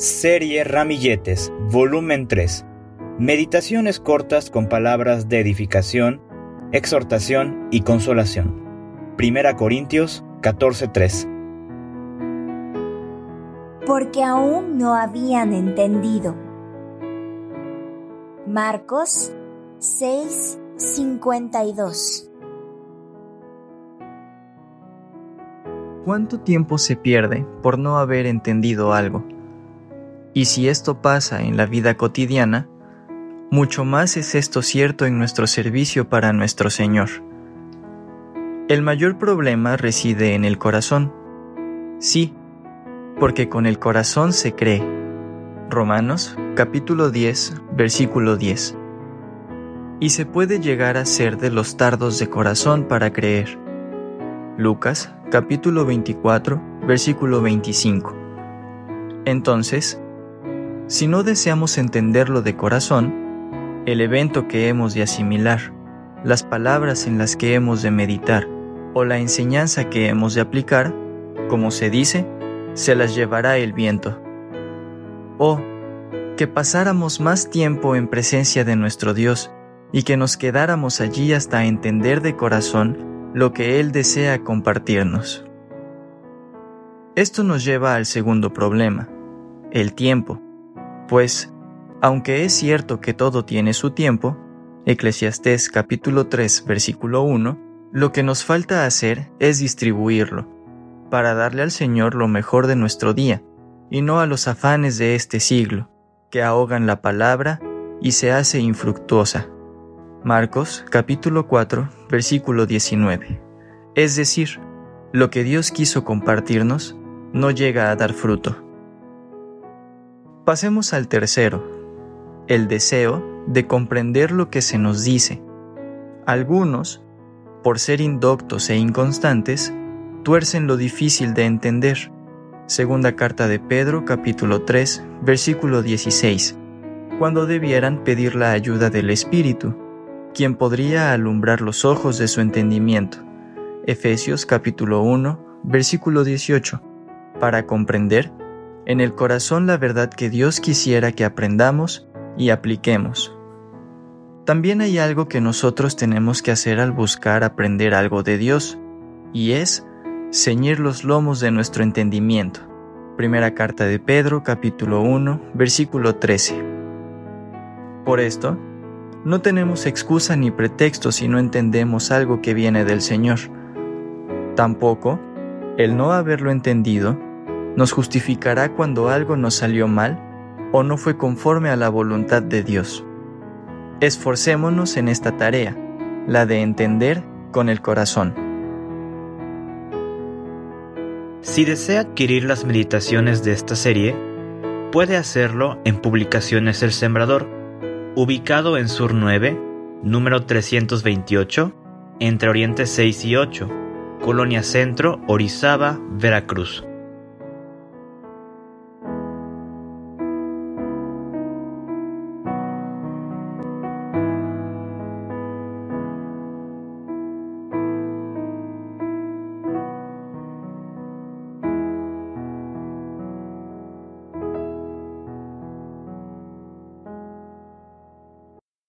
Serie Ramilletes, volumen 3. Meditaciones cortas con palabras de edificación, exhortación y consolación. Primera Corintios 14:3. Porque aún no habían entendido. Marcos 6:52 ¿Cuánto tiempo se pierde por no haber entendido algo? Y si esto pasa en la vida cotidiana, mucho más es esto cierto en nuestro servicio para nuestro Señor. El mayor problema reside en el corazón. Sí, porque con el corazón se cree. Romanos capítulo 10, versículo 10. Y se puede llegar a ser de los tardos de corazón para creer. Lucas capítulo 24, versículo 25. Entonces, si no deseamos entenderlo de corazón, el evento que hemos de asimilar, las palabras en las que hemos de meditar o la enseñanza que hemos de aplicar, como se dice, se las llevará el viento. Oh, que pasáramos más tiempo en presencia de nuestro Dios y que nos quedáramos allí hasta entender de corazón lo que Él desea compartirnos. Esto nos lleva al segundo problema, el tiempo. Pues, aunque es cierto que todo tiene su tiempo, Eclesiastés capítulo 3 versículo 1, lo que nos falta hacer es distribuirlo, para darle al Señor lo mejor de nuestro día, y no a los afanes de este siglo, que ahogan la palabra y se hace infructuosa. Marcos capítulo 4 versículo 19. Es decir, lo que Dios quiso compartirnos no llega a dar fruto. Pasemos al tercero, el deseo de comprender lo que se nos dice. Algunos, por ser indoctos e inconstantes, tuercen lo difícil de entender. Segunda carta de Pedro capítulo 3 versículo 16, cuando debieran pedir la ayuda del Espíritu, quien podría alumbrar los ojos de su entendimiento. Efesios capítulo 1 versículo 18, para comprender en el corazón la verdad que Dios quisiera que aprendamos y apliquemos. También hay algo que nosotros tenemos que hacer al buscar aprender algo de Dios, y es ceñir los lomos de nuestro entendimiento. Primera carta de Pedro capítulo 1 versículo 13. Por esto, no tenemos excusa ni pretexto si no entendemos algo que viene del Señor. Tampoco, el no haberlo entendido nos justificará cuando algo nos salió mal o no fue conforme a la voluntad de Dios. Esforcémonos en esta tarea, la de entender con el corazón. Si desea adquirir las meditaciones de esta serie, puede hacerlo en Publicaciones El Sembrador, ubicado en Sur 9, número 328, entre Oriente 6 y 8, Colonia Centro, Orizaba, Veracruz.